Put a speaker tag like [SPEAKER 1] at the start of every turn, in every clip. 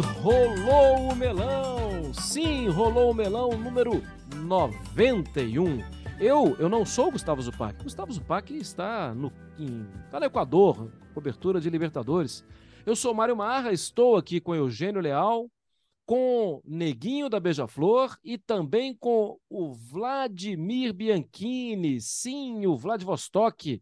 [SPEAKER 1] rolou o melão! Sim, rolou o melão número 91. Eu, eu não sou Gustavo Zupac. Gustavo Zupac está no, em, está no Equador, cobertura de Libertadores. Eu sou Mário Marra, estou aqui com Eugênio Leal, com Neguinho da Beija-Flor e também com o Vladimir Bianchini, sim, o Vladivostok,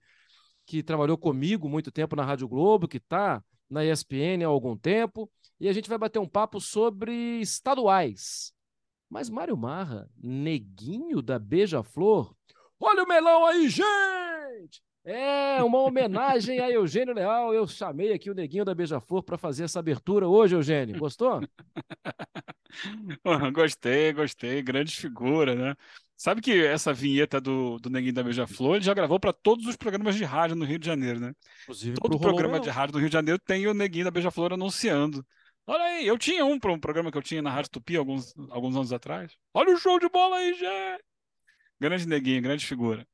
[SPEAKER 1] que trabalhou comigo muito tempo na Rádio Globo, que está na ESPN há algum tempo, e a gente vai bater um papo sobre estaduais. Mas Mário Marra, Neguinho da Beija-Flor, olha o melão aí, gente! É uma homenagem a Eugênio Leal. Eu chamei aqui o Neguinho da Beija-Flor para fazer essa abertura hoje, Eugênio. Gostou?
[SPEAKER 2] gostei, gostei. Grande figura, né? Sabe que essa vinheta do, do Neguinho da Beija-Flor ele já gravou para todos os programas de rádio no Rio de Janeiro, né? Inclusive Todo programa de rádio do Rio de Janeiro tem o Neguinho da Beija-Flor anunciando. Olha aí, eu tinha um para um programa que eu tinha na Rádio Tupi alguns, alguns anos atrás. Olha o show de bola aí, já! Grande Neguinho, grande figura.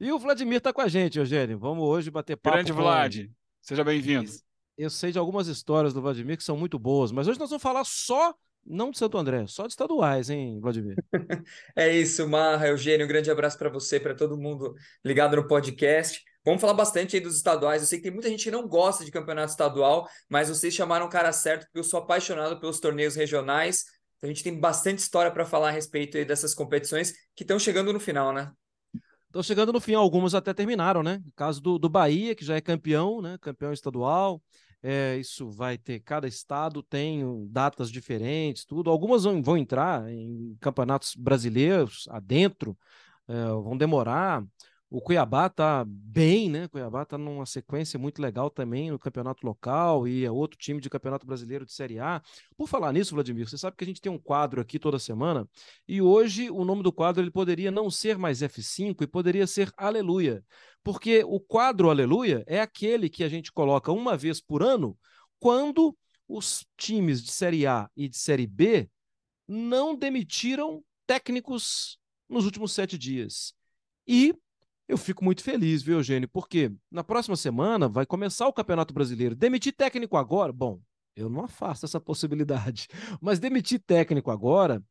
[SPEAKER 1] E o Vladimir está com a gente, Eugênio. Vamos hoje bater papo.
[SPEAKER 2] Grande Vlad, seja bem-vindo.
[SPEAKER 1] Eu sei de algumas histórias do Vladimir que são muito boas, mas hoje nós vamos falar só, não de Santo André, só de estaduais, hein, Vladimir?
[SPEAKER 3] é isso, Marra, Eugênio. Um grande abraço para você, para todo mundo ligado no podcast. Vamos falar bastante aí dos estaduais. Eu sei que tem muita gente que não gosta de campeonato estadual, mas vocês chamaram o cara certo, porque eu sou apaixonado pelos torneios regionais. Então a gente tem bastante história para falar a respeito aí dessas competições que estão chegando no final, né?
[SPEAKER 1] Estão chegando no fim, algumas até terminaram, né? O caso do, do Bahia, que já é campeão, né? Campeão estadual. É, isso vai ter, cada estado tem datas diferentes, tudo. Algumas vão, vão entrar em campeonatos brasileiros adentro, é, vão demorar. O Cuiabá tá bem, né? O Cuiabá tá numa sequência muito legal também no campeonato local e é outro time de campeonato brasileiro de Série A. Por falar nisso, Vladimir, você sabe que a gente tem um quadro aqui toda semana e hoje o nome do quadro ele poderia não ser mais F5 e poderia ser Aleluia, porque o quadro Aleluia é aquele que a gente coloca uma vez por ano quando os times de Série A e de Série B não demitiram técnicos nos últimos sete dias. E eu fico muito feliz, viu, Eugênio? Porque na próxima semana vai começar o Campeonato Brasileiro. Demitir técnico agora? Bom, eu não afasto essa possibilidade. Mas demitir técnico agora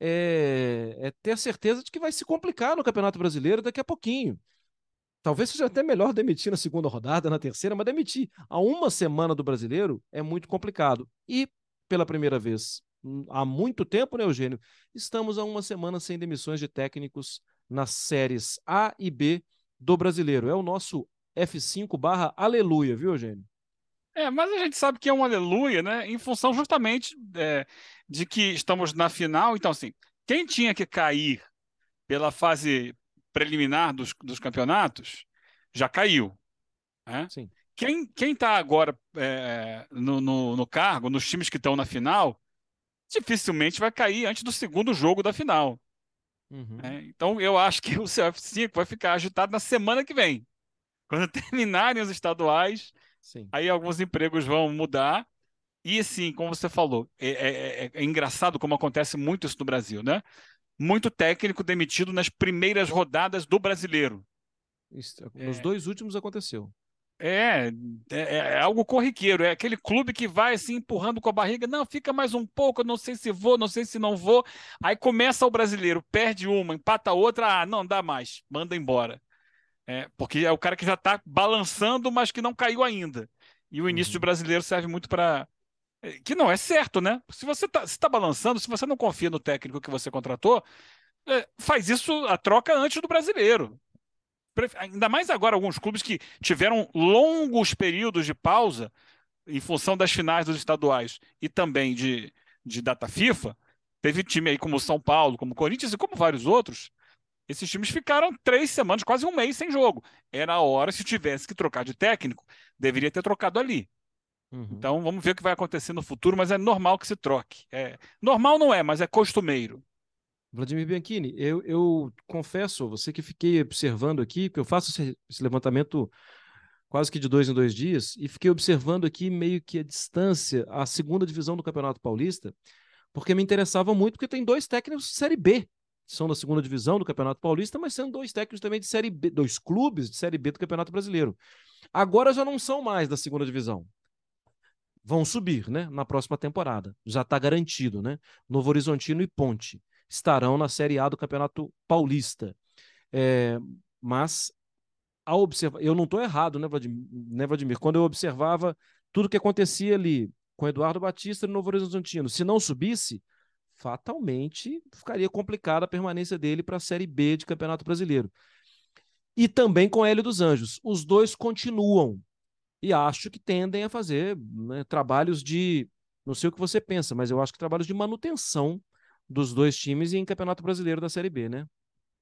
[SPEAKER 1] é, é ter a certeza de que vai se complicar no Campeonato Brasileiro daqui a pouquinho. Talvez seja até melhor demitir na segunda rodada, na terceira, mas demitir a uma semana do brasileiro é muito complicado. E, pela primeira vez hum, há muito tempo, né, Eugênio? Estamos a uma semana sem demissões de técnicos nas séries A e B do brasileiro. É o nosso F5 barra aleluia, viu, Eugênio?
[SPEAKER 2] É, mas a gente sabe que é um aleluia, né? Em função justamente é, de que estamos na final. Então, assim, quem tinha que cair pela fase preliminar dos, dos campeonatos já caiu. Né?
[SPEAKER 1] Sim.
[SPEAKER 2] Quem está agora é, no, no, no cargo, nos times que estão na final, dificilmente vai cair antes do segundo jogo da final. Uhum. É, então eu acho que o CF5 vai ficar agitado na semana que vem. Quando terminarem os estaduais, Sim. aí alguns empregos vão mudar. E assim, como você falou, é, é, é, é engraçado como acontece muito isso no Brasil, né? Muito técnico demitido nas primeiras rodadas do brasileiro.
[SPEAKER 1] Isso, nos dois últimos aconteceu.
[SPEAKER 2] É, é, é, algo corriqueiro, é aquele clube que vai assim empurrando com a barriga, não, fica mais um pouco, não sei se vou, não sei se não vou. Aí começa o brasileiro, perde uma, empata outra, ah, não dá mais, manda embora. É, porque é o cara que já está balançando, mas que não caiu ainda. E o início uhum. do brasileiro serve muito para. É, que não é certo, né? Se você está tá balançando, se você não confia no técnico que você contratou, é, faz isso a troca antes do brasileiro ainda mais agora alguns clubes que tiveram longos períodos de pausa em função das finais dos estaduais e também de, de data FIFA, teve time aí como São Paulo, como Corinthians e como vários outros, esses times ficaram três semanas, quase um mês sem jogo. Era a hora, se tivesse que trocar de técnico, deveria ter trocado ali. Uhum. Então vamos ver o que vai acontecer no futuro, mas é normal que se troque. É, normal não é, mas é costumeiro.
[SPEAKER 1] Vladimir Bianchini, eu, eu confesso, você que fiquei observando aqui, porque eu faço esse, esse, levantamento quase que de dois em dois dias, e fiquei observando aqui meio que a distância, a segunda divisão do Campeonato Paulista, porque me interessava muito, porque tem dois técnicos de Série B, que são da segunda divisão do Campeonato Paulista, mas sendo dois técnicos também de Série B, dois clubes de Série B do Campeonato Brasileiro. Agora já não são mais da segunda divisão. vão subir, né? Na próxima temporada. Já está garantido, né? Novo Horizontino e Ponte estarão na Série A do Campeonato Paulista. É, mas a observar, eu não estou errado, né Vladimir? né, Vladimir? Quando eu observava tudo que acontecia ali com Eduardo Batista no Novo Horizontino, se não subisse, fatalmente ficaria complicada a permanência dele para a Série B de Campeonato Brasileiro. E também com Hélio dos Anjos. Os dois continuam e acho que tendem a fazer né, trabalhos de, não sei o que você pensa, mas eu acho que trabalhos de manutenção dos dois times em Campeonato Brasileiro da Série B, né?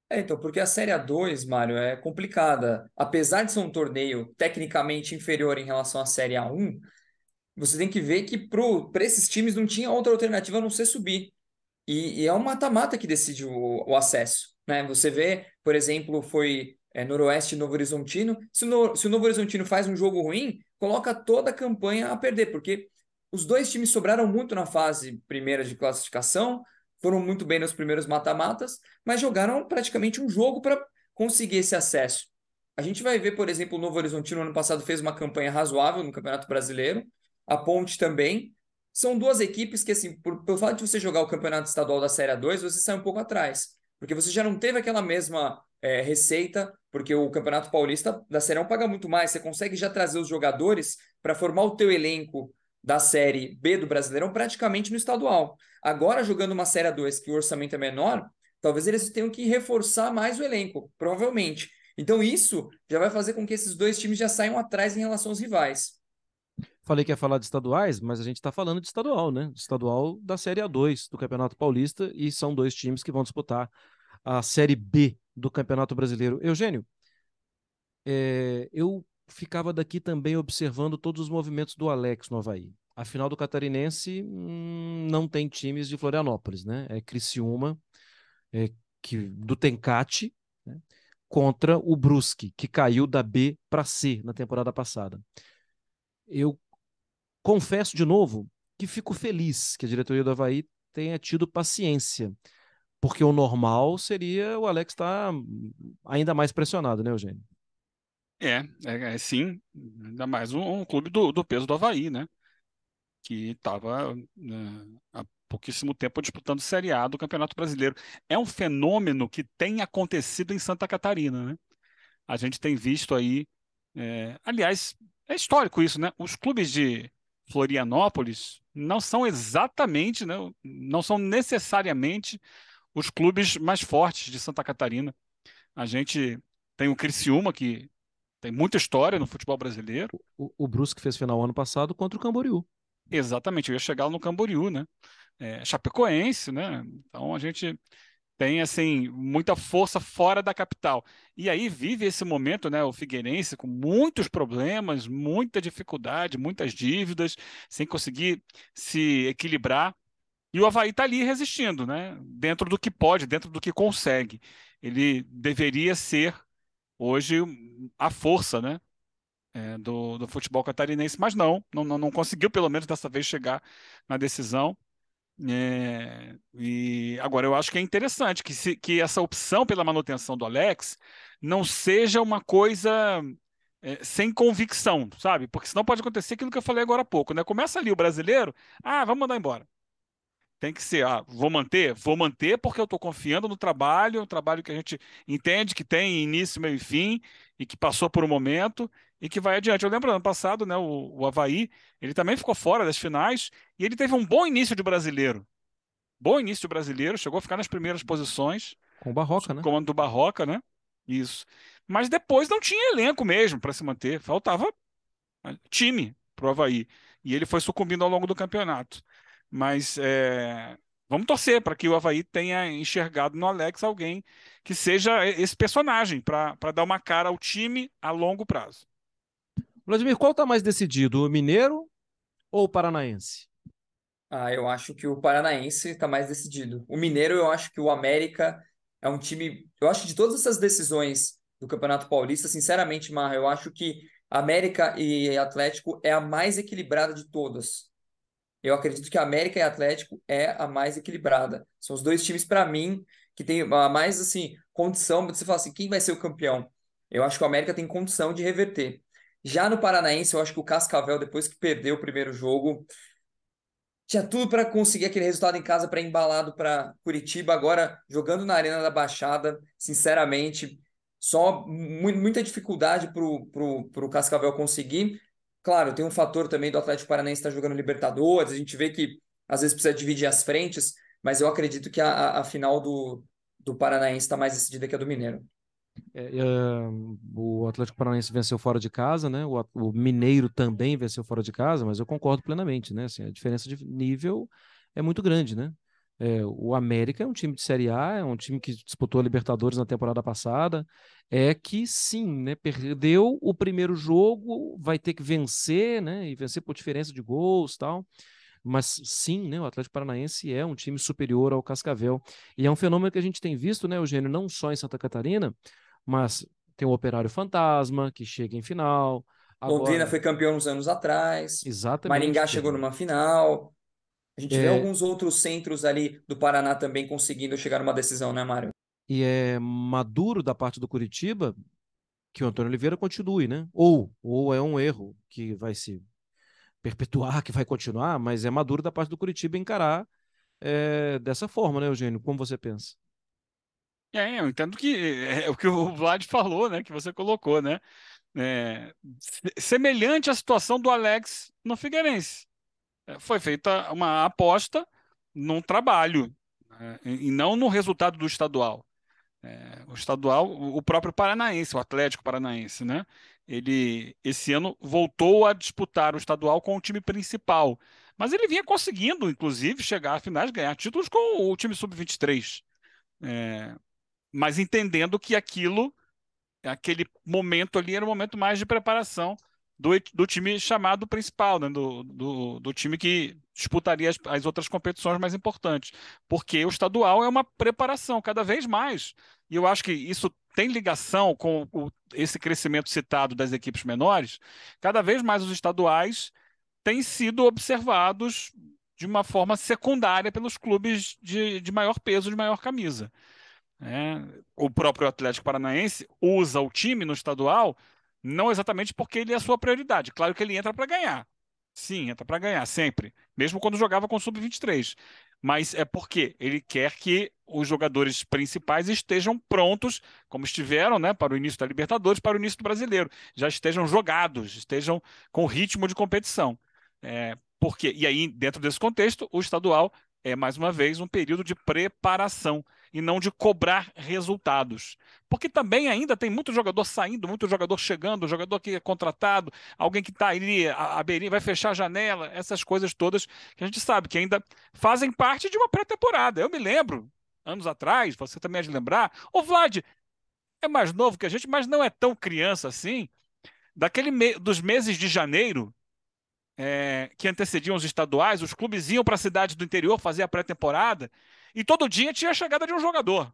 [SPEAKER 3] É, então, porque a Série A2, Mário, é complicada. Apesar de ser um torneio tecnicamente inferior em relação à Série A1, você tem que ver que para esses times não tinha outra alternativa a não ser subir. E, e é um mata-mata que decide o, o, acesso. Né? Você vê, por exemplo, foi é, Noroeste e Novo Horizontino. Se o, no, se o Novo Horizontino faz um jogo ruim, coloca toda a campanha a perder, porque os dois times sobraram muito na fase primeira de classificação, foram muito bem nos primeiros mata-matas, mas jogaram praticamente um jogo para conseguir esse acesso. A gente vai ver, por exemplo, o Novo Horizontino ano passado fez uma campanha razoável no Campeonato Brasileiro, a Ponte também, são duas equipes que, assim, por, pelo fato de você jogar o campeonato estadual da Série 2, você sai um pouco atrás. Porque você já não teve aquela mesma é, receita, porque o Campeonato Paulista da Série 1 paga muito mais. Você consegue já trazer os jogadores para formar o teu elenco da Série B do Brasileirão praticamente no estadual. Agora, jogando uma Série 2 que o orçamento é menor, talvez eles tenham que reforçar mais o elenco, provavelmente. Então, isso já vai fazer com que esses dois times já saiam atrás em relação aos rivais.
[SPEAKER 1] Falei que ia falar de estaduais, mas a gente está falando de estadual, né? Estadual da Série A2 do Campeonato Paulista e são dois times que vão disputar a Série B do Campeonato Brasileiro. Eugênio, é, eu ficava daqui também observando todos os movimentos do Alex no Havaí. A final do Catarinense hum, não tem times de Florianópolis, né? É Criciúma, é, que, do Tencate, né? contra o Brusque, que caiu da B para C na temporada passada. Eu confesso de novo que fico feliz que a diretoria do Havaí tenha tido paciência, porque o normal seria o Alex estar ainda mais pressionado, né, Eugênio?
[SPEAKER 2] É, é, é sim, ainda mais um, um, clube do, do peso do Havaí, né? Que estava né, há pouquíssimo tempo disputando Série A do Campeonato Brasileiro. É um fenômeno que tem acontecido em Santa Catarina, né? A gente tem visto aí, é, aliás, é histórico isso, né? Os clubes de, Florianópolis não são exatamente, né, não são necessariamente os clubes mais fortes de Santa Catarina. A gente tem o Criciúma, que tem muita história no futebol brasileiro.
[SPEAKER 1] O, o Brusque fez final ano passado contra o Camboriú.
[SPEAKER 2] Exatamente, eu ia chegar no Camboriú, né? É, Chapecoense, né? Então a gente tem assim muita força fora da capital. E aí vive esse momento, né, o Figueirense com muitos problemas, muita dificuldade, muitas dívidas, sem conseguir se equilibrar. E o Havaí está ali resistindo, né? Dentro do que pode, dentro do que consegue. Ele deveria ser hoje a força, né? É, do, do futebol catarinense, mas não, não, não conseguiu pelo menos dessa vez chegar na decisão. É, e agora eu acho que é interessante que, se, que essa opção pela manutenção do Alex não seja uma coisa é, sem convicção, sabe? Porque senão pode acontecer aquilo que eu falei agora há pouco, né? Começa ali o brasileiro, ah, vamos mandar embora. Tem que ser, ah, vou manter? Vou manter porque eu estou confiando no trabalho, um trabalho que a gente entende que tem início, meio e fim, e que passou por um momento, e que vai adiante. Eu lembro ano passado, né, o, o Havaí, ele também ficou fora das finais e ele teve um bom início de brasileiro. Bom início de brasileiro, chegou a ficar nas primeiras posições.
[SPEAKER 1] Com o Barroca, né?
[SPEAKER 2] Comando do Barroca, né? Isso. Mas depois não tinha elenco mesmo para se manter. Faltava né, time pro Havaí. E ele foi sucumbindo ao longo do campeonato. Mas é, vamos torcer para que o Havaí tenha enxergado no Alex alguém que seja esse personagem para dar uma cara ao time a longo prazo.
[SPEAKER 1] Vladimir, qual está mais decidido, o mineiro ou o paranaense?
[SPEAKER 3] Ah, eu acho que o paranaense está mais decidido. O mineiro, eu acho que o América é um time. Eu acho que de todas essas decisões do Campeonato Paulista, sinceramente, Marra, eu acho que América e Atlético é a mais equilibrada de todas. Eu acredito que América e Atlético é a mais equilibrada. São os dois times, para mim, que tem a mais assim condição de você falar assim, quem vai ser o campeão? Eu acho que o América tem condição de reverter. Já no Paranaense, eu acho que o Cascavel, depois que perdeu o primeiro jogo, tinha tudo para conseguir aquele resultado em casa para embalado para Curitiba. Agora, jogando na Arena da Baixada, sinceramente, só muita dificuldade para o Cascavel conseguir. Claro, tem um fator também do Atlético Paranaense estar tá jogando Libertadores, a gente vê que às vezes precisa dividir as frentes, mas eu acredito que a, a, final do, do Paranaense está mais decidida que a do Mineiro.
[SPEAKER 1] É, é, o Atlético Paranaense venceu fora de casa, né? O, o, Mineiro também venceu fora de casa, mas eu concordo plenamente, né? Assim, a diferença de nível é muito grande, né? É, o América é um time de Série A, é um time que disputou a Libertadores na temporada passada. É que sim, né? Perdeu o primeiro jogo, vai ter que vencer, né? E vencer por diferença de gols, tal. Mas sim, né, o Atlético Paranaense é um time superior ao Cascavel. E é um fenômeno que a gente tem visto, né, Eugênio, não só em Santa Catarina, mas tem o Operário Fantasma, que chega em final.
[SPEAKER 3] Agora... Londrina foi campeão uns anos atrás.
[SPEAKER 1] Exatamente.
[SPEAKER 3] Maringá chegou numa final. A gente é... vê alguns outros centros ali do Paraná também conseguindo chegar numa decisão, né, Mário?
[SPEAKER 1] E é maduro da parte do Curitiba que o Antônio Oliveira continue, né? Ou, ou é um erro que vai se perpetuar, que vai continuar, mas é maduro da parte do Curitiba encarar é, dessa forma, né, Eugênio? Como você pensa?
[SPEAKER 2] É, eu entendo que é, é o que o Vlad falou, né? Que você colocou, né? É, semelhante à situação do Alex no Figueirense. É, foi feita uma aposta num trabalho né, e não no resultado do estadual. É, o estadual, o próprio Paranaense, o Atlético Paranaense, né? Ele esse ano voltou a disputar o estadual com o time principal, mas ele vinha conseguindo, inclusive, chegar a finais, ganhar títulos com o time sub-23, é, mas entendendo que aquilo, aquele momento ali era um momento mais de preparação do, do time chamado principal, né? do, do, do time que disputaria as, as, outras competições mais importantes. Porque o estadual é uma preparação cada vez mais. E eu acho que isso tem ligação com o, esse crescimento citado das equipes menores. Cada vez mais os estaduais têm sido observados de uma forma secundária pelos clubes de, de maior peso, de maior camisa. É, o próprio Atlético Paranaense usa o time no estadual não exatamente porque ele é a sua prioridade. Claro que ele entra para ganhar. Sim, entra para ganhar, sempre. Mesmo quando jogava com o Sub-23. Mas é porque ele quer que os jogadores principais estejam prontos, como estiveram, né, para o início da Libertadores, para o início do Brasileiro. Já estejam jogados, estejam com ritmo de competição. É, porque, e aí, dentro desse contexto, o estadual é, mais uma vez, um período de preparação e não de cobrar resultados. Porque também ainda tem muito jogador saindo, muito jogador chegando, jogador que é contratado, alguém que está ali, a, a beirinha vai fechar a janela, essas coisas todas que a gente sabe que ainda fazem parte de uma pré-temporada. Eu me lembro, anos atrás, você também é de lembrar, o Vlad é mais novo que a gente, mas não é tão criança assim. Daquele me dos meses de janeiro, é, que antecediam os estaduais, os clubes iam para a cidade do interior fazer a pré-temporada e todo dia tinha a chegada de um jogador.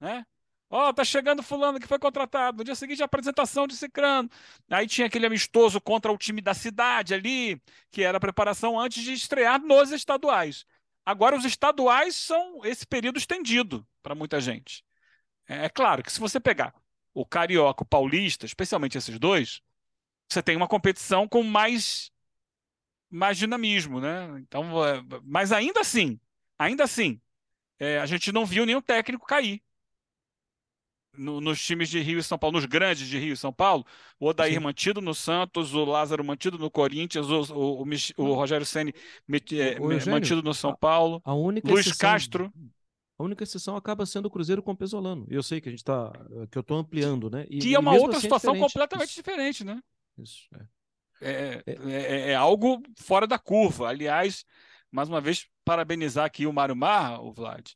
[SPEAKER 2] Né? Ó, oh, tá chegando fulano que foi contratado. No dia seguinte, a apresentação de Cicrano. Aí tinha aquele amistoso contra o time da cidade ali, que era a preparação antes de estrear nos estaduais. Agora, os estaduais são esse período estendido para muita gente. É, é claro que se você pegar o Carioca, o Paulista, especialmente esses dois, você tem uma competição com mais mais dinamismo, né? Então, é, mas ainda assim, ainda assim, é, a gente não viu nenhum técnico cair. No, nos times de Rio e São Paulo, nos grandes de Rio e São Paulo, o Odair Sim. mantido no Santos, o Lázaro mantido no Corinthians, o, o, o, o Rogério Ceni é, mantido no São Paulo,
[SPEAKER 1] a, a
[SPEAKER 2] Luiz exceção, Castro.
[SPEAKER 1] A única exceção acaba sendo o Cruzeiro com o Pesolano. Eu sei que a gente tá, que eu estou ampliando, né?
[SPEAKER 2] E, que é uma outra assim é situação é completamente Isso. diferente, né? Isso, é. É, é, é, é, algo fora da curva. Aliás, mais uma vez, parabenizar aqui o Mário Marra, o Vlad,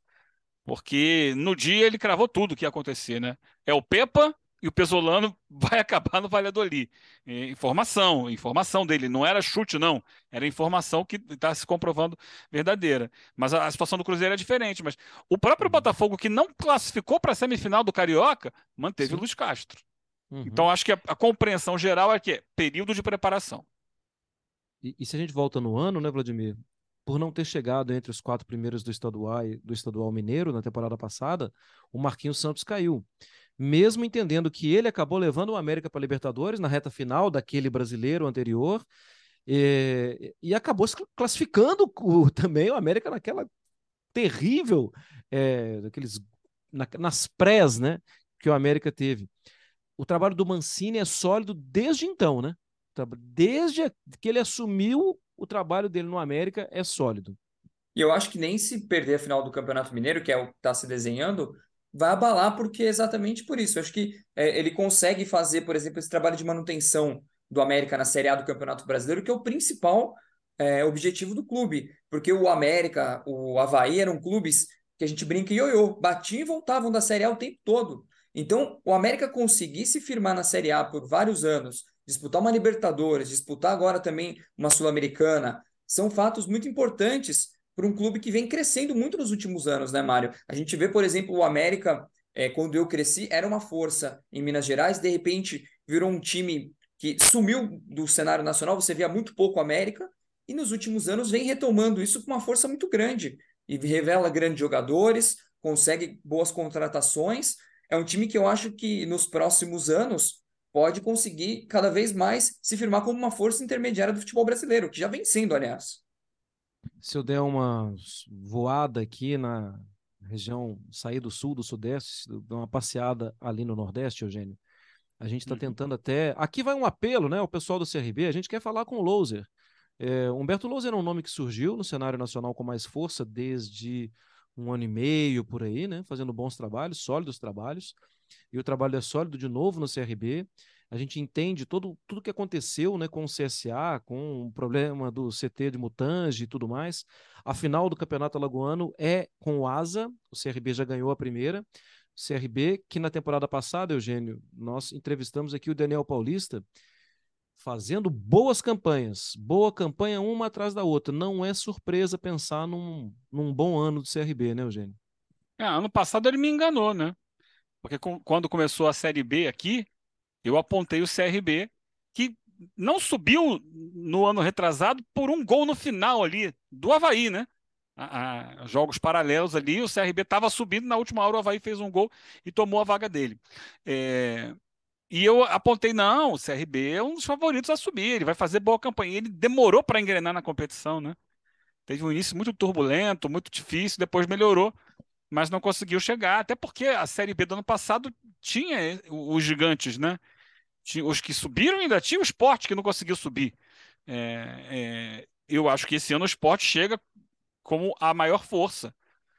[SPEAKER 2] porque no dia ele cravou tudo que ia acontecer, né? É o Pepa e o Pesolano vai acabar no Valladolid. É, informação, informação dele, não era chute, não. Era informação que está se comprovando verdadeira. Mas a, a, situação do Cruzeiro é diferente. Mas o próprio uhum. Botafogo, que não classificou para a semifinal do Carioca, manteve Sim. o Luiz Castro. Uhum. Então, acho que a, a, compreensão geral é que é período de preparação.
[SPEAKER 1] E, e, se a gente volta no ano, né, Vladimir? Por não ter chegado entre os quatro primeiros do estadual, do estadual mineiro na temporada passada, o Marquinhos Santos caiu. mesmo entendendo que ele acabou levando o América para a Libertadores na reta final daquele brasileiro anterior e, e acabou se classificando o, também o América naquela terrível, é, daqueles, na, nas prés né, que o América teve. O trabalho do Mancini é sólido desde então, né? Desde que ele assumiu o trabalho dele no América é sólido.
[SPEAKER 3] E eu acho que nem se perder a final do Campeonato Mineiro, que é o que está se desenhando, vai abalar, porque é exatamente por isso. Eu acho que é, ele consegue fazer, por exemplo, esse trabalho de manutenção do América na Série A do Campeonato Brasileiro, que é o principal é, objetivo do clube. Porque o América, o Havaí eram clubes que a gente brinca ioiô, batiam e voltavam da Série A o tempo todo. Então, o América conseguir se firmar na Série A por vários anos, disputar uma Libertadores, disputar agora também uma Sul-Americana, são fatos muito importantes para um clube que vem crescendo muito nos últimos anos, né, Mário? A gente vê, por exemplo, o América, é, quando eu cresci, era uma força em Minas Gerais, de repente virou um time que sumiu do cenário nacional, você via muito pouco América, e nos últimos anos vem retomando isso com uma força muito grande, e revela grandes jogadores, consegue boas contratações, é um time que eu acho que nos próximos anos pode conseguir cada vez mais se firmar como uma força intermediária do futebol brasileiro, que já vem sendo, aliás
[SPEAKER 1] se eu der uma voada aqui na região, sair do sul, do sudeste, dar uma passeada ali no nordeste, Eugênio, a gente está uhum. tentando até. Aqui vai um apelo, né? O pessoal do CRB, a gente quer falar com o Louser. É, Humberto Louser é um nome que surgiu no cenário nacional com mais força desde um ano e meio por aí, né? Fazendo bons trabalhos, sólidos trabalhos. E o trabalho é sólido de novo no CRB a gente entende todo, tudo que aconteceu né, com o CSA, com o problema do CT de Mutange e tudo mais. A final do Campeonato Alagoano é com o Asa, o CRB já ganhou a primeira. CRB, que na temporada passada, Eugênio, nós entrevistamos aqui o Daniel Paulista, fazendo boas campanhas, boa campanha uma atrás da outra. Não é surpresa pensar num, num bom ano do CRB, né, Eugênio?
[SPEAKER 2] É, ano passado ele me enganou, né? Porque com, quando começou a Série B aqui, eu apontei o CRB, que não subiu no ano retrasado por um gol no final ali do Havaí, né? A, a, jogos paralelos ali, o CRB estava subindo, na última hora o Havaí fez um gol e tomou a vaga dele. É, e eu apontei, não, o CRB é um dos favoritos a subir, ele vai fazer boa campanha. Ele demorou para engrenar na competição, né? Teve um início muito turbulento, muito difícil, depois melhorou, mas não conseguiu chegar, até porque a Série B do ano passado tinha os gigantes, né? os que subiram ainda tinha o esporte que não conseguiu subir. É, é, eu acho que esse ano o esporte chega como a maior força,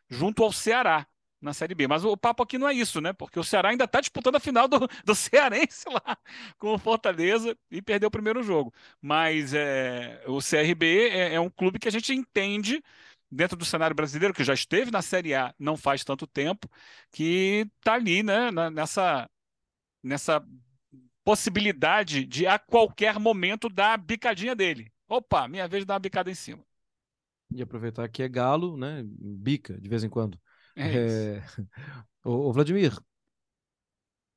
[SPEAKER 2] junto ao Ceará na Série B. Mas o papo aqui não é isso, né? Porque o Ceará ainda está disputando a final do, do Cearense lá com o Fortaleza e perdeu o primeiro jogo. Mas é, o CRB é, é um clube que a gente entende dentro do cenário brasileiro, que já esteve na Série A não faz tanto tempo, que está ali né, nessa, nessa possibilidade de a qualquer momento dar a bicadinha dele. Opa, minha vez de dar uma bicada em cima.
[SPEAKER 1] E aproveitar que é galo, né? Bica de vez em quando. É é... ô, Vladimir,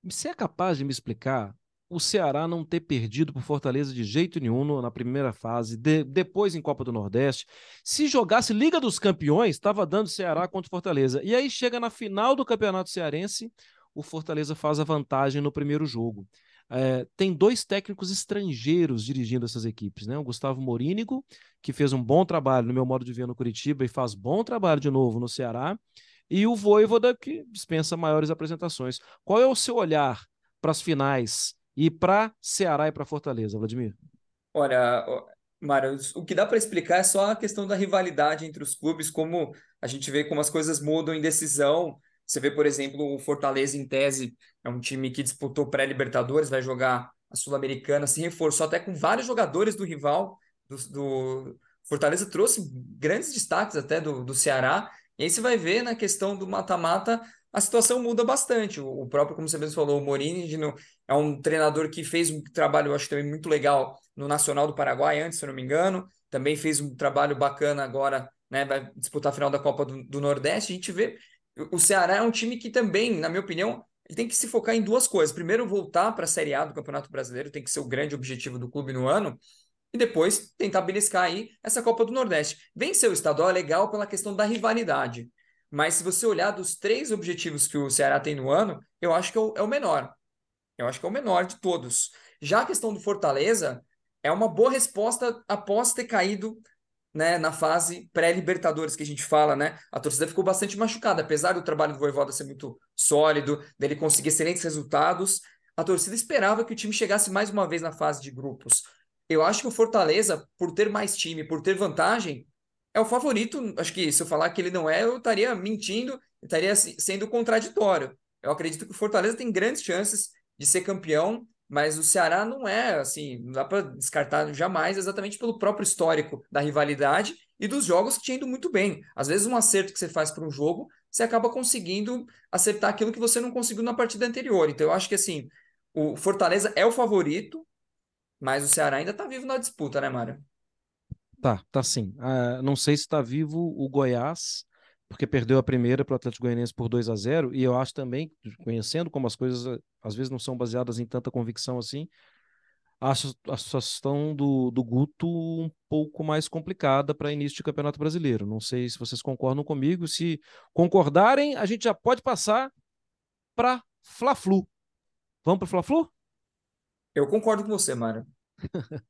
[SPEAKER 1] você é capaz de me explicar o Ceará não ter perdido por Fortaleza de jeito nenhum na primeira fase, de, depois em Copa do Nordeste. Se jogasse Liga dos Campeões, estava dando Ceará contra Fortaleza. E aí chega na final do Campeonato Cearense, o Fortaleza faz a vantagem no primeiro jogo. É, tem dois técnicos estrangeiros dirigindo essas equipes, né? O Gustavo Morínigo, que fez um bom trabalho, no meu modo de ver, no Curitiba e faz bom trabalho de novo no Ceará, e o Voivoda, que dispensa maiores apresentações. Qual é o seu olhar para as finais e para Ceará e para Fortaleza, Vladimir?
[SPEAKER 3] Olha, Mário, o que dá para explicar é só a questão da rivalidade entre os clubes, como a gente vê como as coisas mudam em decisão você vê, por exemplo, o Fortaleza em tese, é um time que disputou pré-Libertadores, vai jogar a Sul-Americana, se reforçou até com vários jogadores do rival. Do, do, Fortaleza trouxe grandes destaques até do, do Ceará. E aí você vai ver na questão do mata-mata, a situação muda bastante. O, próprio, como você mesmo falou, o Morini é um treinador que fez um trabalho, eu acho também muito legal no Nacional do Paraguai, antes, se eu não me engano. Também fez um trabalho bacana agora, né? Vai disputar a final da Copa do, do Nordeste. A gente vê o Ceará é um time que também, na minha opinião, ele tem que se focar em duas coisas. Primeiro, voltar para a Série A do Campeonato Brasileiro, tem que ser o grande objetivo do clube no ano. E depois tentar beliscar aí essa Copa do Nordeste. Vencer o estadual é legal pela questão da rivalidade. Mas se você olhar dos três objetivos que o Ceará tem no ano, eu acho que é o, é o menor. Eu acho que é o menor de todos. Já a questão do Fortaleza é uma boa resposta após ter caído né, na fase pré-Libertadores que a gente fala, né? A torcida ficou bastante machucada, apesar do trabalho do Voivoda ser muito sólido, dele conseguir excelentes resultados, a torcida esperava que o time chegasse mais uma vez na fase de grupos. Eu acho que o Fortaleza, por ter mais time, por ter vantagem, é o favorito. Acho que se eu falar que ele não é, eu estaria mentindo, estaria sendo contraditório. Eu acredito que o Fortaleza tem grandes chances de ser campeão, mas o Ceará não é assim, não dá para descartar jamais, exatamente pelo próprio histórico da rivalidade e dos jogos que tinha ido muito bem. Às vezes, um acerto que você faz para um jogo, você acaba conseguindo acertar aquilo que você não conseguiu na partida anterior. Então, eu acho que assim, o Fortaleza é o favorito, mas o Ceará ainda está vivo na disputa, né, Mário?
[SPEAKER 1] Tá, tá sim. Uh, não sei se está vivo o Goiás, porque perdeu a primeira para o Atlético Goianiense por 2 a 0 e eu acho também, conhecendo como as coisas às vezes não são baseadas em tanta convicção assim, acho a situação do, do Guto um pouco mais complicada para início de Campeonato Brasileiro. Não sei se vocês concordam comigo. Se concordarem, a gente já pode passar para Fla-Flu. Vamos para Fla-Flu?
[SPEAKER 3] Eu concordo com você, Mário.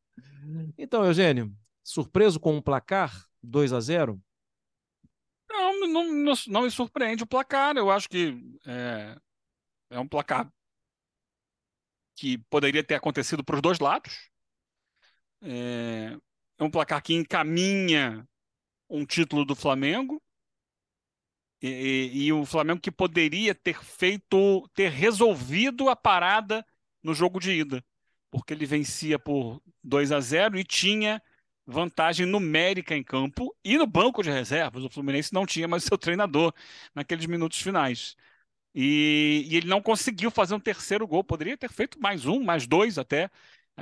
[SPEAKER 1] então, Eugênio, surpreso com um placar 2 a 0
[SPEAKER 2] não, não, não, não me surpreende o placar. Eu acho que é, é um placar que poderia ter acontecido para os dois lados. É, é um placar que encaminha um título do Flamengo. E, e, e, o Flamengo que poderia ter feito, ter resolvido a parada no jogo de ida, porque ele vencia por 2 a 0 e tinha vantagem numérica em campo e no banco de reservas. O Fluminense não tinha mais seu treinador naqueles minutos finais. E, e, ele não conseguiu fazer um terceiro gol. Poderia ter feito mais um, mais dois até,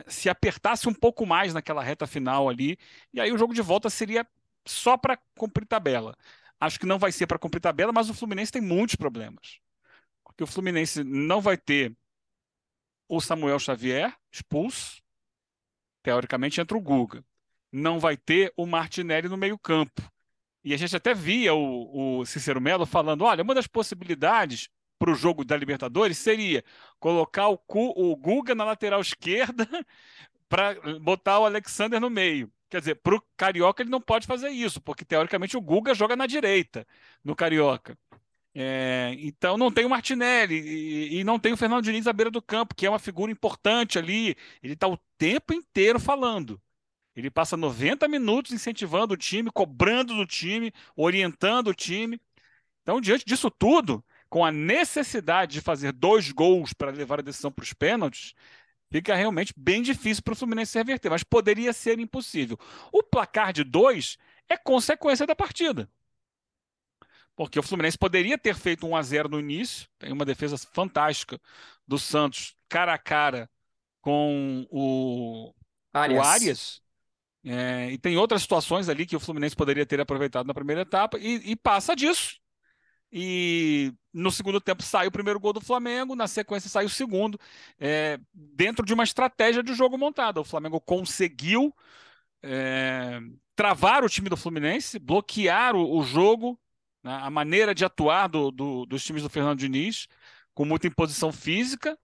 [SPEAKER 2] se apertasse um pouco mais naquela reta final ali. E aí o jogo de volta seria só para cumprir tabela. Acho que não vai ser para cumprir tabela, mas o Fluminense tem muitos problemas. Porque o Fluminense não vai ter o Samuel Xavier expulso. Teoricamente entra o Guga não vai ter o Martinelli no meio-campo. E a gente até via o, o Cícero Melo falando: olha, uma das possibilidades para o jogo da Libertadores seria colocar o, o Guga na lateral esquerda para botar o Alexander no meio. Quer dizer, para o Carioca ele não pode fazer isso, porque teoricamente o Guga joga na direita no Carioca. É, então não tem o Martinelli e, e, não tem o Fernando Diniz à beira do campo, que é uma figura importante ali. Ele está o tempo inteiro falando. Ele passa 90 minutos incentivando o time, cobrando do time, orientando o time. Então, diante disso tudo, com a necessidade de fazer dois gols para levar a decisão para os pênaltis, fica realmente bem difícil para o Fluminense reverter, mas poderia ser impossível. O placar de dois é consequência da partida. Porque o Fluminense poderia ter feito 1 a 0 no início, tem uma defesa fantástica do Santos cara a cara com o Arias. O Arias é, e tem outras situações ali que o Fluminense poderia ter aproveitado na primeira etapa e, e, passa disso. E no segundo tempo sai o primeiro gol do Flamengo, na sequência sai o segundo, é, dentro de uma estratégia de jogo montada. O Flamengo conseguiu é, travar o time do Fluminense, bloquear o, o jogo, né, a maneira de atuar do, do, dos times do Fernando Diniz, com muita imposição física,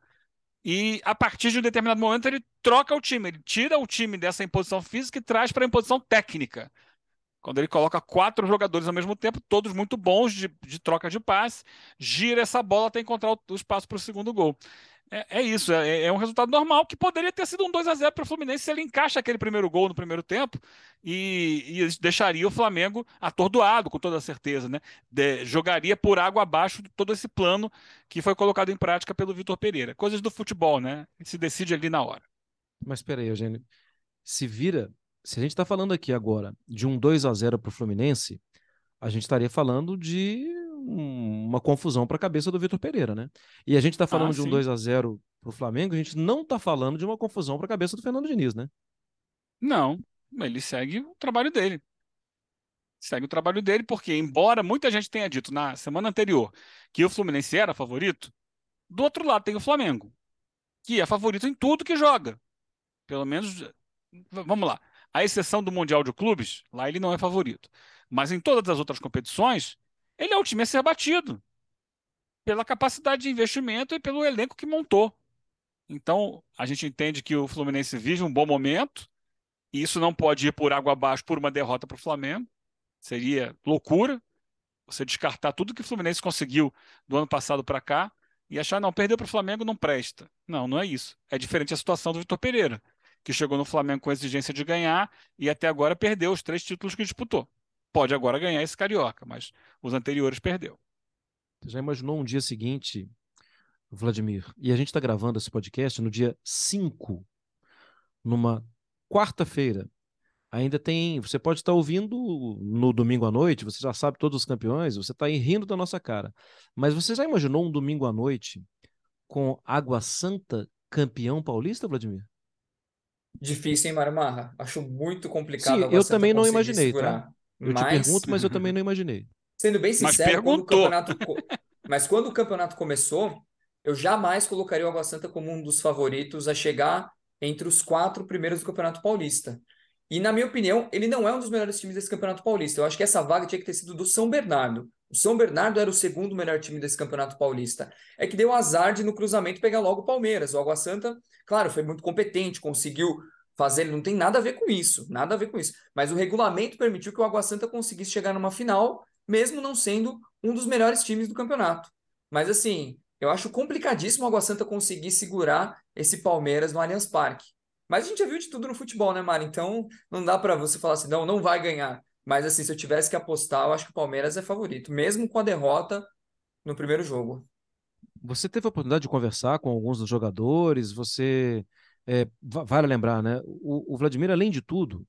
[SPEAKER 2] e a partir de um determinado momento ele troca o time, ele tira o time dessa imposição física e traz para a imposição técnica. Quando ele coloca quatro jogadores ao mesmo tempo, todos muito bons de, de troca de passe, gira essa bola até encontrar o, o espaço para o segundo gol. É, é isso, é, é, um resultado normal que poderia ter sido um 2 a 0 para o Fluminense se ele encaixa aquele primeiro gol no primeiro tempo e, e deixaria o Flamengo atordoado, com toda certeza, né? De, jogaria por água abaixo todo esse plano que foi colocado em prática pelo Vitor Pereira. Coisas do futebol, né? Se decide ali na hora.
[SPEAKER 1] Mas espera aí, Eugênio. Se vira, se a gente está falando aqui agora de um 2 a 0 para o Fluminense, a gente estaria falando de uma confusão para a cabeça do Vitor Pereira, né? E a gente está falando ah, de um 2 a 0 para o Flamengo, a gente não está falando de uma confusão para a cabeça do Fernando Diniz, né?
[SPEAKER 2] Não, ele segue o trabalho dele. Segue o trabalho dele, porque, embora muita gente tenha dito na semana anterior que o Fluminense era favorito, do outro lado tem o Flamengo, que é favorito em tudo que joga. Pelo menos, vamos lá. A exceção do Mundial de Clubes, lá ele não é favorito. Mas em todas as outras competições, ele é o time a ser batido pela capacidade de investimento e pelo elenco que montou. Então, a gente entende que o Fluminense vive um bom momento, e isso não pode ir por água abaixo por uma derrota para o Flamengo. Seria loucura você descartar tudo que o Fluminense conseguiu do ano passado para cá e achar, não, perdeu para o Flamengo, não presta. Não, não é isso. É diferente a situação do Vitor Pereira, que chegou no Flamengo com a exigência de ganhar e até agora perdeu os três títulos que disputou. Pode agora ganhar esse carioca, mas os anteriores perdeu.
[SPEAKER 1] Você já imaginou um dia seguinte, Vladimir? E a gente está gravando esse podcast no dia 5, numa quarta-feira. Ainda tem. Você pode estar ouvindo no domingo à noite, você já sabe todos os campeões, você está aí rindo da nossa cara. Mas você já imaginou um domingo à noite com Água Santa campeão paulista, Vladimir?
[SPEAKER 3] Difícil, hein, Mário Marra? Acho muito complicado.
[SPEAKER 1] Sim, eu também não imaginei, tá? Eu mas... te pergunto, mas eu também não imaginei.
[SPEAKER 3] Sendo bem sincero, quando o campeonato. mas quando o campeonato começou, eu jamais colocaria o Água Santa como um dos favoritos a chegar entre os quatro primeiros do Campeonato Paulista. E, na minha opinião, ele não é um dos melhores times desse Campeonato Paulista. Eu acho que essa vaga tinha que ter sido do São Bernardo. O São Bernardo era o segundo melhor time desse Campeonato Paulista. É que deu azar de no cruzamento pegar logo o Palmeiras. O Água Santa, claro, foi muito competente, conseguiu fazer, ele não tem nada a ver com isso, nada a ver com isso. Mas o regulamento permitiu que o Água Santa conseguisse chegar numa final, mesmo não sendo um dos melhores times do campeonato. Mas assim, eu acho complicadíssimo o Água Santa conseguir segurar esse Palmeiras no Allianz Parque. Mas a gente já viu de tudo no futebol, né, Mari? Então não dá para você falar assim, não, não vai ganhar. Mas assim, se eu tivesse que apostar, eu acho que o Palmeiras é favorito, mesmo com a derrota no primeiro jogo.
[SPEAKER 1] Você teve a oportunidade de conversar com alguns dos jogadores, você. É, vale lembrar, né? O, o Vladimir, além de tudo,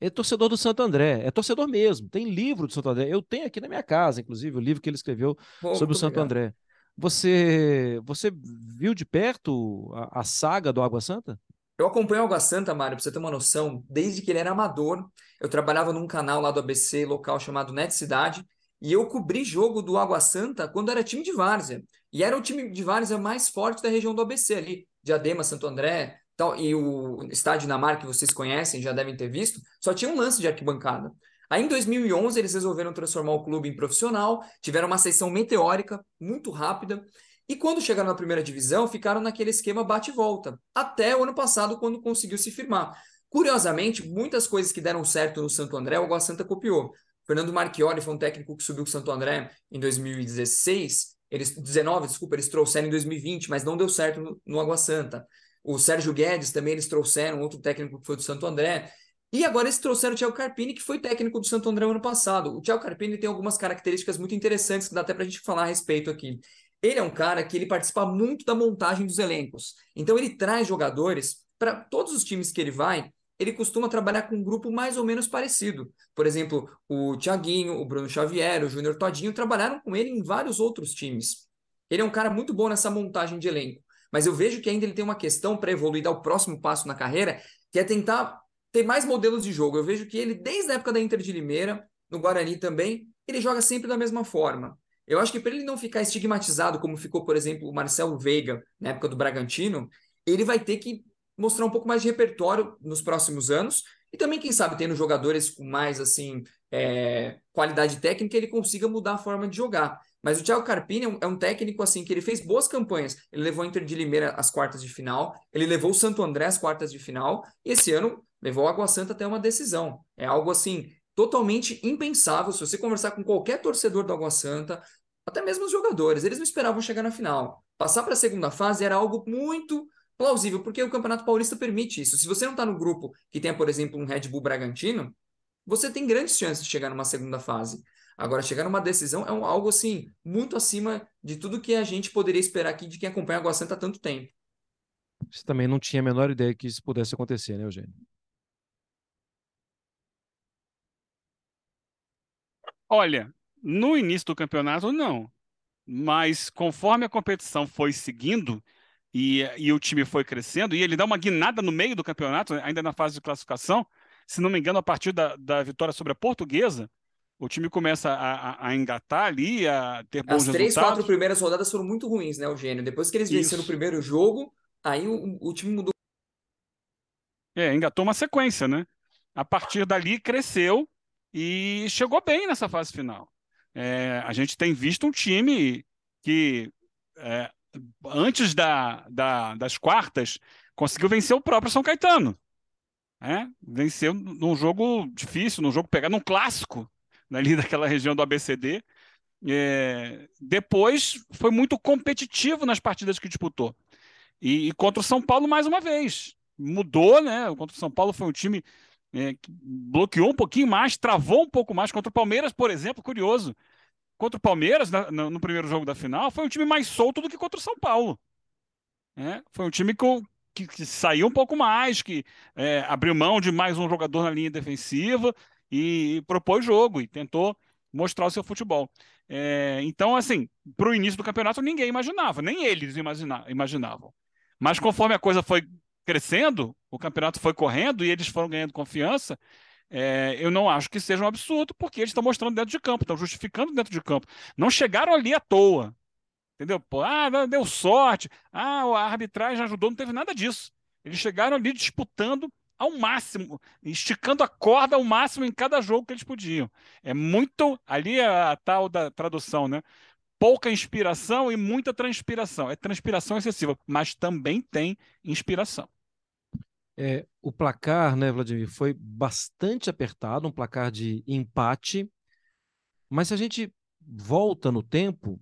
[SPEAKER 1] é torcedor do Santo André, é torcedor mesmo, tem livro do Santo André. Eu tenho aqui na minha casa, inclusive, o livro que ele escreveu sobre o Santo André. Você, você viu de perto a, a saga do Água Santa?
[SPEAKER 3] Eu acompanho o Água Santa, Mário, para você ter uma noção, desde que ele era amador. Eu trabalhava num canal lá do ABC, local chamado Net Cidade, e eu cobri jogo do Água Santa quando era time de várzea. E era o time de várzea mais forte da região do ABC ali, Diadema, Santo André, tal, e o estádio Namar, que vocês conhecem, já devem ter visto, só tinha um lance de arquibancada. Aí em 2011 eles resolveram transformar o clube em profissional, tiveram uma sessão meteórica, muito rápida, e quando chegaram na primeira divisão, ficaram naquele esquema bate e volta, até o ano passado, quando conseguiu se firmar. Curiosamente, muitas coisas que deram certo no Santo André, o Água Santa copiou. Fernando Marchiori foi um técnico que subiu o Santo André em 2016, eles 19, desculpa, eles trouxeram em 2020, mas não deu certo no, no Água Santa. O Sérgio Guedes também eles trouxeram, outro técnico que foi do Santo André. E agora eles trouxeram o Thiago Carpini, que foi técnico do Santo André no ano passado. O Thiago Carpini tem algumas características muito interessantes que dá até para a gente falar a respeito aqui. Ele é um cara que ele participa muito da montagem dos elencos. Então ele traz jogadores para todos os times que ele vai, ele costuma trabalhar com um grupo mais ou menos parecido. Por exemplo, o Thiaguinho, o Bruno Xavier, o Júnior Todinho trabalharam com ele em vários outros times. Ele é um cara muito bom nessa montagem de elenco. Mas eu vejo que ainda ele tem uma questão para evoluir, dar o próximo passo na carreira, que é tentar ter mais modelos de jogo. Eu vejo que ele, desde a época da Inter de Limeira, no Guarani também, ele joga sempre da mesma forma. Eu acho que para ele não ficar estigmatizado, como ficou, por exemplo, o Marcelo Veiga na época do Bragantino, ele vai ter que mostrar um pouco mais de repertório nos próximos anos e também, quem sabe, tendo jogadores com mais assim é, qualidade técnica, ele consiga mudar a forma de jogar. Mas o Thiago Carpini é um, é um, técnico assim que ele fez boas campanhas. Ele levou o Inter de Limeira às quartas de final, ele levou o Santo André às quartas de final, e esse ano levou o Água Santa até uma decisão. É algo assim totalmente impensável. Se você conversar com qualquer torcedor do Água Santa, até mesmo os jogadores, eles não esperavam chegar na final. Passar para a segunda fase era algo muito plausível, porque o Campeonato Paulista permite isso. Se você não está no grupo que tem, por exemplo, um Red Bull Bragantino, você tem grandes chances de chegar numa segunda fase. Agora, chegar numa decisão é um, algo assim, muito acima de tudo que a gente poderia esperar aqui de quem acompanha a Água Santa há tanto tempo.
[SPEAKER 1] Você também não tinha a menor ideia que isso pudesse acontecer, né, Eugênio?
[SPEAKER 2] Olha, no início do campeonato, não. Mas conforme a competição foi seguindo e, e o time foi crescendo, e ele dá uma guinada no meio do campeonato, ainda na fase de classificação, se não me engano, a partir da, da vitória sobre a Portuguesa, o time começa a, a, a, engatar ali, a ter bons As
[SPEAKER 3] três,
[SPEAKER 2] resultados.
[SPEAKER 3] quatro primeiras rodadas foram muito ruins, né, Eugênio? Depois que eles venceram o primeiro jogo, aí o, o, time mudou.
[SPEAKER 2] É, engatou uma sequência, né? A partir dali cresceu e chegou bem nessa fase final. é, a gente tem visto um time que é, antes da, da, das quartas conseguiu vencer o próprio São Caetano. Né? Venceu num jogo difícil, num jogo pegado, num clássico ali daquela região do ABCD. É, depois foi muito competitivo nas partidas que disputou. E, e, contra o São Paulo, mais uma vez. Mudou, né? Contra o São Paulo foi um time é, que bloqueou um pouquinho mais, travou um pouco mais. Contra o Palmeiras, por exemplo, curioso. Contra o Palmeiras, na, no, no primeiro jogo da final, foi um time mais solto do que contra o São Paulo. É, foi um time que, que, saiu um pouco mais, que é, abriu mão de mais um jogador na linha defensiva e, e propôs jogo e tentou mostrar o seu futebol. É, então, assim, para o início do campeonato, ninguém imaginava, nem eles imagina, imaginavam. Mas conforme a coisa foi crescendo, o campeonato foi correndo e eles foram ganhando confiança, é, eu não acho que seja um absurdo, porque eles estão mostrando dentro de campo, estão justificando dentro de campo. Não chegaram ali à toa. Entendeu? Pô, ah, deu sorte. Ah, a arbitragem ajudou, não teve nada disso. Eles chegaram ali disputando ao máximo, esticando a corda ao máximo em cada jogo que eles podiam. É muito. Ali é a tal da tradução, né? Pouca inspiração e muita transpiração. É transpiração excessiva, mas também tem inspiração.
[SPEAKER 1] É, o placar, né, Vladimir, foi bastante apertado, um placar de empate. Mas se a gente volta no tempo,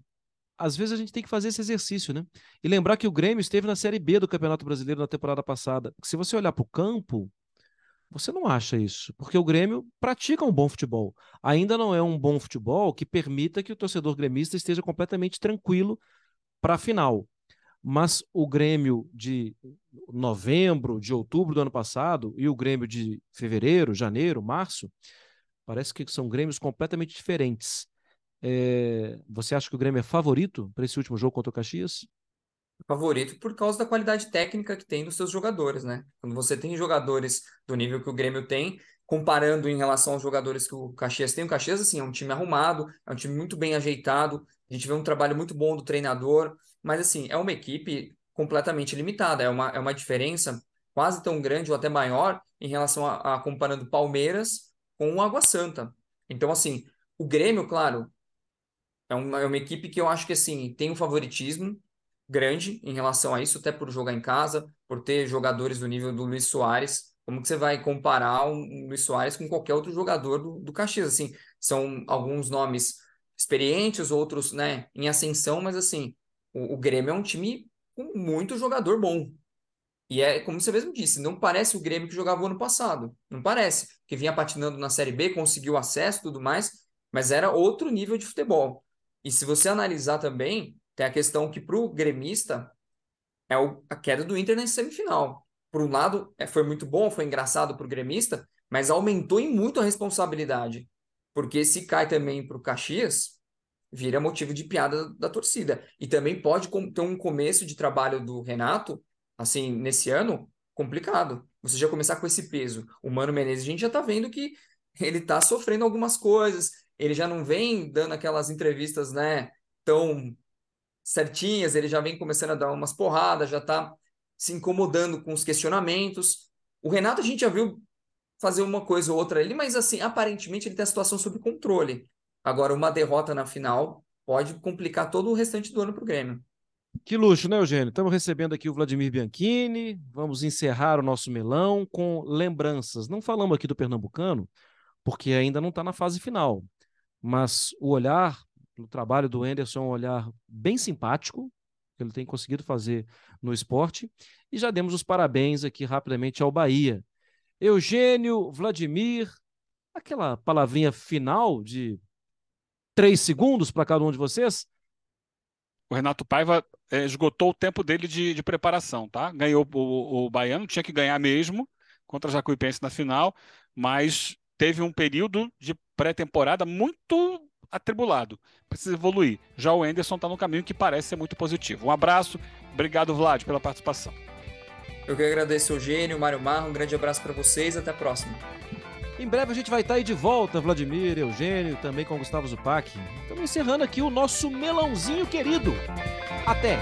[SPEAKER 1] às vezes a gente tem que fazer esse exercício, né? E lembrar que o Grêmio esteve na Série B do Campeonato Brasileiro na temporada passada. Se você olhar para o campo, você não acha isso, porque o Grêmio pratica um bom futebol. Ainda não é um bom futebol que permita que o torcedor gremista esteja completamente tranquilo para a final. Mas o Grêmio de novembro, de outubro do ano passado e o Grêmio de fevereiro, janeiro, março, parece que são Grêmios completamente diferentes. É, você acha que o Grêmio é favorito para esse último jogo contra o Caxias?
[SPEAKER 3] Favorito por causa da qualidade técnica que tem dos seus jogadores, né? Quando você tem jogadores do nível que o Grêmio tem, comparando em relação aos jogadores que o Caxias tem, o Caxias, assim, é um time arrumado, é um time muito bem ajeitado, a gente vê um trabalho muito bom do treinador, mas, assim, é uma equipe completamente limitada, é uma, é uma diferença quase tão grande ou até maior em relação a, a comparando Palmeiras com o Água Santa. Então, assim, o Grêmio, claro, é uma, é uma equipe que eu acho que assim tem um favoritismo grande em relação a isso, até por jogar em casa, por ter jogadores do nível do Luiz Soares. Como que você vai comparar um Luiz Soares com qualquer outro jogador do, do Caxias? Assim, são alguns nomes experientes, outros né, em ascensão, mas assim, o, o Grêmio é um time com muito jogador bom. E é como você mesmo disse, não parece o Grêmio que jogava o ano passado. Não parece. Que vinha patinando na Série B, conseguiu acesso e tudo mais, mas era outro nível de futebol. E se você analisar também, tem a questão que para o gremista é o, a queda do Inter na semifinal. Por um lado, é, foi muito bom, foi engraçado para o gremista, mas aumentou em muito a responsabilidade. Porque se cai também para o Caxias, vira motivo de piada da torcida. E também pode ter um começo de trabalho do Renato, assim, nesse ano, complicado. Você já começar com esse peso. O Mano Menezes, a gente já está vendo que ele está sofrendo algumas coisas, ele já não vem dando aquelas entrevistas, né, tão certinhas, ele já vem começando a dar umas porradas, já está se incomodando com os questionamentos. O Renato a gente já viu fazer uma coisa ou outra ali, mas assim, aparentemente ele tem a situação sob controle. Agora, uma derrota na final pode complicar todo o restante do ano para o Grêmio.
[SPEAKER 1] Que luxo, né, Eugênio? Estamos recebendo aqui o Vladimir Bianchini. Vamos encerrar o nosso melão com lembranças. Não falamos aqui do Pernambucano, porque ainda não está na fase final mas o olhar, o trabalho do Anderson é um olhar bem simpático, que ele tem conseguido fazer no esporte, e já demos os parabéns aqui rapidamente ao Bahia. Eugênio, Vladimir, aquela palavrinha final de três segundos para cada um de vocês?
[SPEAKER 2] O Renato Paiva é, esgotou o tempo dele de, de preparação, tá? Ganhou o, o Baiano, tinha que ganhar mesmo contra a Jacuipense na final, mas teve um período de pré-temporada muito atribulado. Precisa evoluir. Já o Enderson está no caminho que parece ser muito positivo. Um abraço, obrigado, Vlad, pela participação.
[SPEAKER 3] Eu que agradeço, Eugênio, Mário Marro, um grande abraço para vocês, até a próxima.
[SPEAKER 1] Em breve a gente vai estar aí de volta, Vladimir, Eugênio, também com Gustavo Zupac. Estamos encerrando aqui o nosso melãozinho querido. Até!